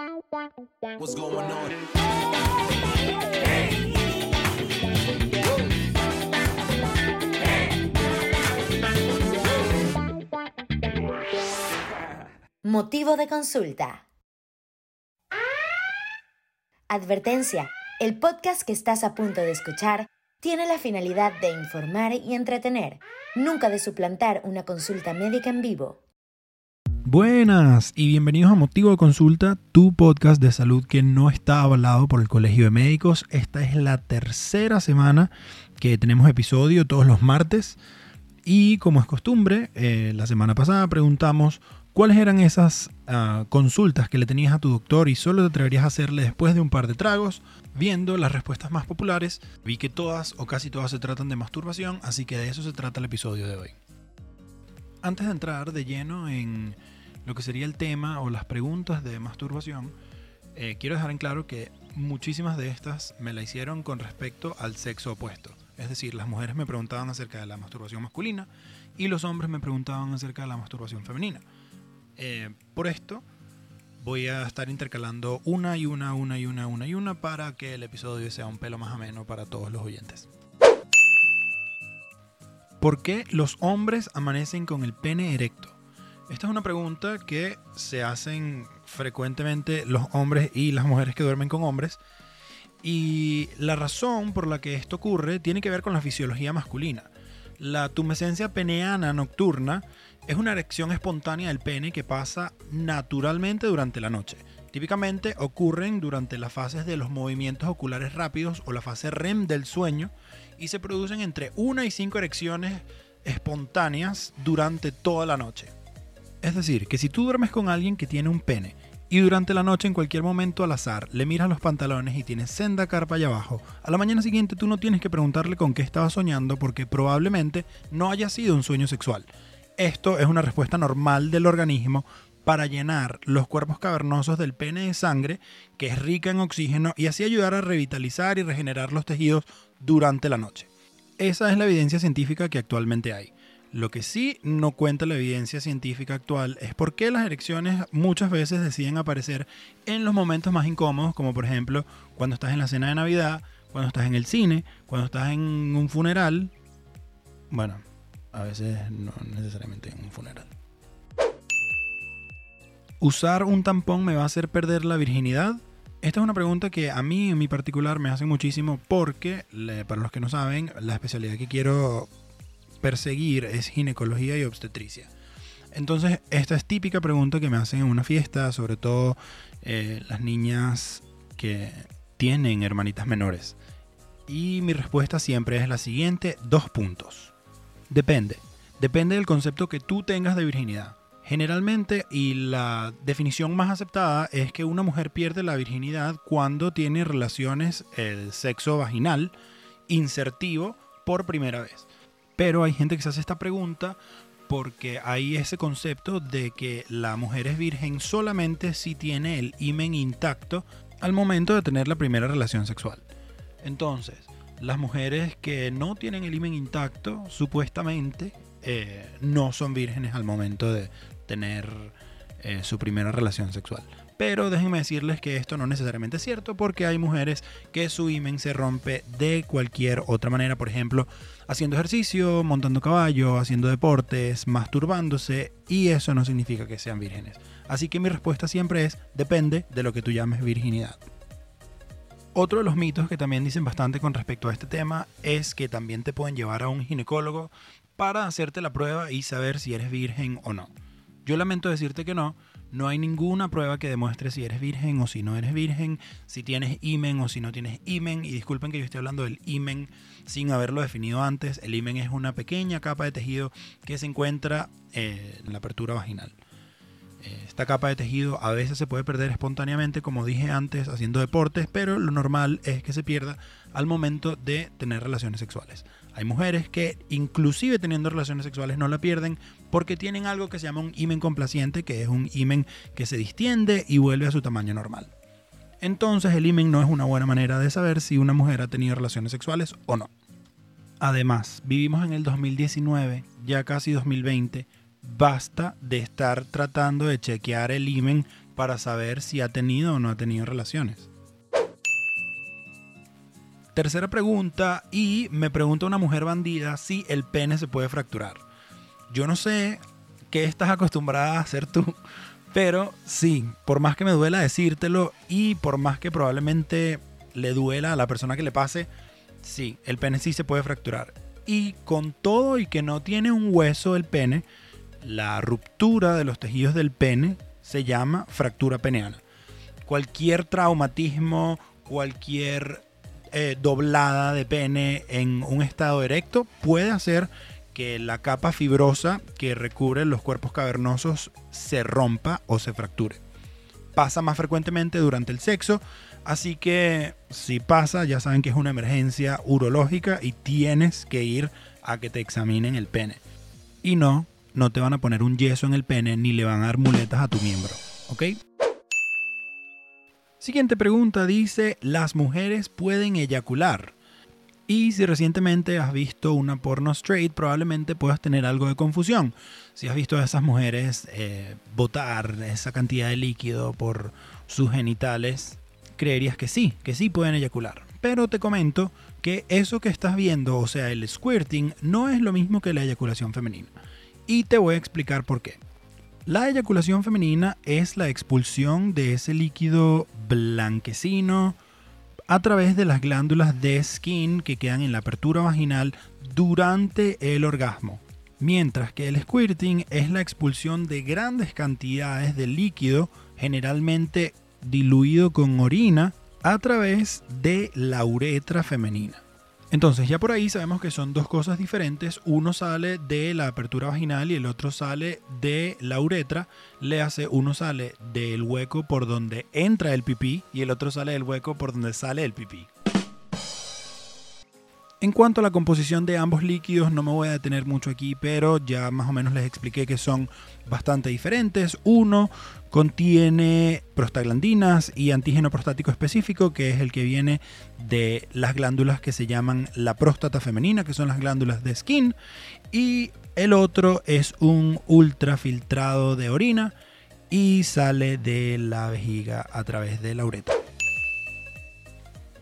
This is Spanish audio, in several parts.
What's going on? Motivo de consulta. Advertencia. El podcast que estás a punto de escuchar tiene la finalidad de informar y entretener, nunca de suplantar una consulta médica en vivo. Buenas y bienvenidos a Motivo de Consulta, tu podcast de salud que no está avalado por el Colegio de Médicos. Esta es la tercera semana que tenemos episodio todos los martes y como es costumbre, eh, la semana pasada preguntamos cuáles eran esas ah, consultas que le tenías a tu doctor y solo te atreverías a hacerle después de un par de tragos. Viendo las respuestas más populares, vi que todas o casi todas se tratan de masturbación, así que de eso se trata el episodio de hoy. Antes de entrar de lleno en lo que sería el tema o las preguntas de masturbación, eh, quiero dejar en claro que muchísimas de estas me la hicieron con respecto al sexo opuesto. Es decir, las mujeres me preguntaban acerca de la masturbación masculina y los hombres me preguntaban acerca de la masturbación femenina. Eh, por esto, voy a estar intercalando una y una, una y una, una y una para que el episodio sea un pelo más ameno para todos los oyentes. ¿Por qué los hombres amanecen con el pene erecto? Esta es una pregunta que se hacen frecuentemente los hombres y las mujeres que duermen con hombres. Y la razón por la que esto ocurre tiene que ver con la fisiología masculina. La tumescencia peneana nocturna es una erección espontánea del pene que pasa naturalmente durante la noche. Típicamente ocurren durante las fases de los movimientos oculares rápidos o la fase REM del sueño y se producen entre una y cinco erecciones espontáneas durante toda la noche. Es decir, que si tú duermes con alguien que tiene un pene y durante la noche en cualquier momento al azar le miras los pantalones y tienes senda carpa allá abajo, a la mañana siguiente tú no tienes que preguntarle con qué estaba soñando porque probablemente no haya sido un sueño sexual. Esto es una respuesta normal del organismo para llenar los cuerpos cavernosos del pene de sangre, que es rica en oxígeno, y así ayudar a revitalizar y regenerar los tejidos durante la noche. Esa es la evidencia científica que actualmente hay. Lo que sí no cuenta la evidencia científica actual es por qué las erecciones muchas veces deciden aparecer en los momentos más incómodos, como por ejemplo cuando estás en la cena de Navidad, cuando estás en el cine, cuando estás en un funeral. Bueno, a veces no necesariamente en un funeral. ¿Usar un tampón me va a hacer perder la virginidad? Esta es una pregunta que a mí en mi particular me hace muchísimo porque, para los que no saben, la especialidad que quiero perseguir es ginecología y obstetricia. Entonces, esta es típica pregunta que me hacen en una fiesta, sobre todo eh, las niñas que tienen hermanitas menores. Y mi respuesta siempre es la siguiente, dos puntos. Depende. Depende del concepto que tú tengas de virginidad. Generalmente, y la definición más aceptada es que una mujer pierde la virginidad cuando tiene relaciones, el sexo vaginal, insertivo, por primera vez. Pero hay gente que se hace esta pregunta porque hay ese concepto de que la mujer es virgen solamente si tiene el himen intacto al momento de tener la primera relación sexual. Entonces, las mujeres que no tienen el himen intacto, supuestamente, eh, no son vírgenes al momento de tener eh, su primera relación sexual. Pero déjenme decirles que esto no necesariamente es cierto porque hay mujeres que su himen se rompe de cualquier otra manera, por ejemplo, haciendo ejercicio, montando caballo, haciendo deportes, masturbándose y eso no significa que sean vírgenes. Así que mi respuesta siempre es depende de lo que tú llames virginidad. Otro de los mitos que también dicen bastante con respecto a este tema es que también te pueden llevar a un ginecólogo para hacerte la prueba y saber si eres virgen o no. Yo lamento decirte que no, no hay ninguna prueba que demuestre si eres virgen o si no eres virgen, si tienes imen o si no tienes imen. Y disculpen que yo esté hablando del imen sin haberlo definido antes. El imen es una pequeña capa de tejido que se encuentra eh, en la apertura vaginal. Eh, esta capa de tejido a veces se puede perder espontáneamente, como dije antes, haciendo deportes, pero lo normal es que se pierda al momento de tener relaciones sexuales. Hay mujeres que inclusive teniendo relaciones sexuales no la pierden porque tienen algo que se llama un himen complaciente, que es un himen que se distiende y vuelve a su tamaño normal. Entonces el himen no es una buena manera de saber si una mujer ha tenido relaciones sexuales o no. Además, vivimos en el 2019, ya casi 2020, basta de estar tratando de chequear el himen para saber si ha tenido o no ha tenido relaciones. Tercera pregunta, y me pregunta una mujer bandida si el pene se puede fracturar. Yo no sé qué estás acostumbrada a hacer tú, pero sí, por más que me duela decírtelo y por más que probablemente le duela a la persona que le pase, sí, el pene sí se puede fracturar. Y con todo y que no tiene un hueso el pene, la ruptura de los tejidos del pene se llama fractura peneana. Cualquier traumatismo, cualquier eh, doblada de pene en un estado erecto puede hacer que la capa fibrosa que recubre los cuerpos cavernosos se rompa o se fracture. Pasa más frecuentemente durante el sexo, así que si pasa ya saben que es una emergencia urológica y tienes que ir a que te examinen el pene. Y no, no te van a poner un yeso en el pene ni le van a dar muletas a tu miembro, ¿ok? Siguiente pregunta dice, ¿las mujeres pueden eyacular? Y si recientemente has visto una porno straight, probablemente puedas tener algo de confusión. Si has visto a esas mujeres eh, botar esa cantidad de líquido por sus genitales, creerías que sí, que sí pueden eyacular. Pero te comento que eso que estás viendo, o sea, el squirting, no es lo mismo que la eyaculación femenina. Y te voy a explicar por qué. La eyaculación femenina es la expulsión de ese líquido blanquecino a través de las glándulas de skin que quedan en la apertura vaginal durante el orgasmo. Mientras que el squirting es la expulsión de grandes cantidades de líquido, generalmente diluido con orina, a través de la uretra femenina. Entonces ya por ahí sabemos que son dos cosas diferentes. Uno sale de la apertura vaginal y el otro sale de la uretra. Le hace, uno sale del hueco por donde entra el pipí y el otro sale del hueco por donde sale el pipí. En cuanto a la composición de ambos líquidos, no me voy a detener mucho aquí, pero ya más o menos les expliqué que son bastante diferentes. Uno contiene prostaglandinas y antígeno prostático específico, que es el que viene de las glándulas que se llaman la próstata femenina, que son las glándulas de skin. Y el otro es un ultrafiltrado de orina y sale de la vejiga a través de la uretra.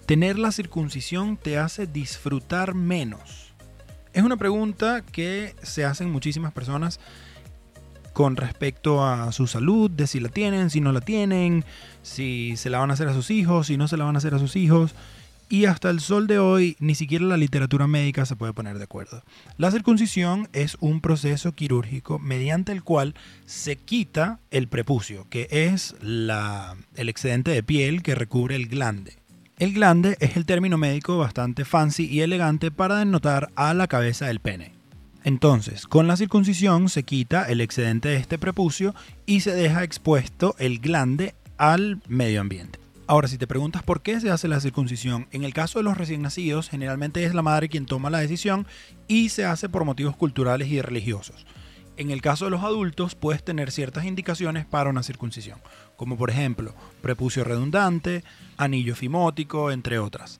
¿Tener la circuncisión te hace disfrutar menos? Es una pregunta que se hacen muchísimas personas con respecto a su salud, de si la tienen, si no la tienen, si se la van a hacer a sus hijos, si no se la van a hacer a sus hijos. Y hasta el sol de hoy ni siquiera la literatura médica se puede poner de acuerdo. La circuncisión es un proceso quirúrgico mediante el cual se quita el prepucio, que es el excedente de piel que recubre el glande. El glande es el término médico bastante fancy y elegante para denotar a la cabeza del pene. Entonces, con la circuncisión se quita el excedente de este prepucio y se deja expuesto el glande al medio ambiente. Ahora, si te preguntas por qué se hace la circuncisión, en el caso de los recién nacidos, generalmente es la madre quien toma la decisión y se hace por motivos culturales y religiosos. En el caso de los adultos, puedes tener ciertas indicaciones para una circuncisión, como por ejemplo prepucio redundante, anillo fimótico, entre otras.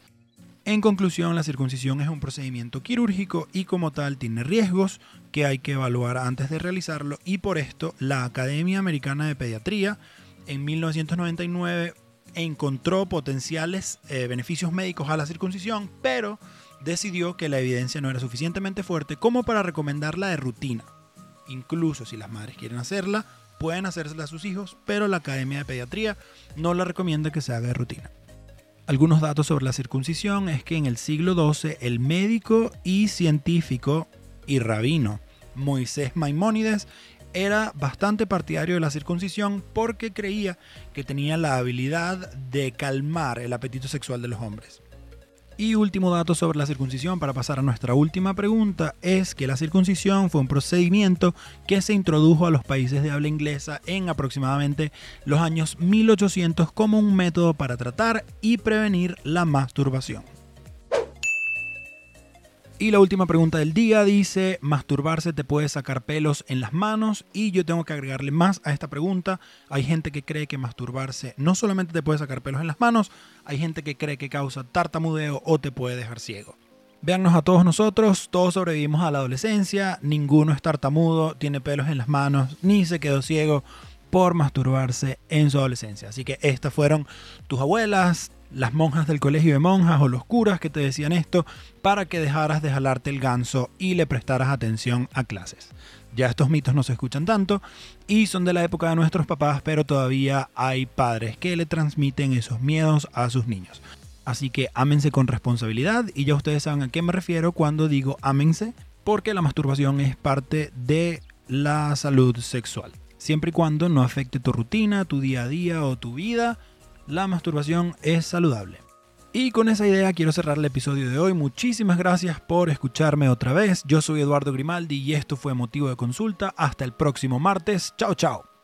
En conclusión, la circuncisión es un procedimiento quirúrgico y como tal tiene riesgos que hay que evaluar antes de realizarlo y por esto la Academia Americana de Pediatría en 1999 encontró potenciales eh, beneficios médicos a la circuncisión, pero decidió que la evidencia no era suficientemente fuerte como para recomendarla de rutina. Incluso si las madres quieren hacerla, pueden hacérsela a sus hijos, pero la Academia de Pediatría no la recomienda que se haga de rutina. Algunos datos sobre la circuncisión es que en el siglo XII el médico y científico y rabino Moisés Maimónides era bastante partidario de la circuncisión porque creía que tenía la habilidad de calmar el apetito sexual de los hombres. Y último dato sobre la circuncisión para pasar a nuestra última pregunta es que la circuncisión fue un procedimiento que se introdujo a los países de habla inglesa en aproximadamente los años 1800 como un método para tratar y prevenir la masturbación. Y la última pregunta del día dice, masturbarse te puede sacar pelos en las manos y yo tengo que agregarle más a esta pregunta. Hay gente que cree que masturbarse no solamente te puede sacar pelos en las manos, hay gente que cree que causa tartamudeo o te puede dejar ciego. Véannos a todos nosotros, todos sobrevivimos a la adolescencia, ninguno es tartamudo, tiene pelos en las manos, ni se quedó ciego, por masturbarse en su adolescencia. Así que estas fueron tus abuelas, las monjas del colegio de monjas o los curas que te decían esto para que dejaras de jalarte el ganso y le prestaras atención a clases. Ya estos mitos no se escuchan tanto y son de la época de nuestros papás, pero todavía hay padres que le transmiten esos miedos a sus niños. Así que ámense con responsabilidad y ya ustedes saben a qué me refiero cuando digo ámense, porque la masturbación es parte de la salud sexual. Siempre y cuando no afecte tu rutina, tu día a día o tu vida, la masturbación es saludable. Y con esa idea quiero cerrar el episodio de hoy. Muchísimas gracias por escucharme otra vez. Yo soy Eduardo Grimaldi y esto fue motivo de consulta. Hasta el próximo martes. Chao, chao.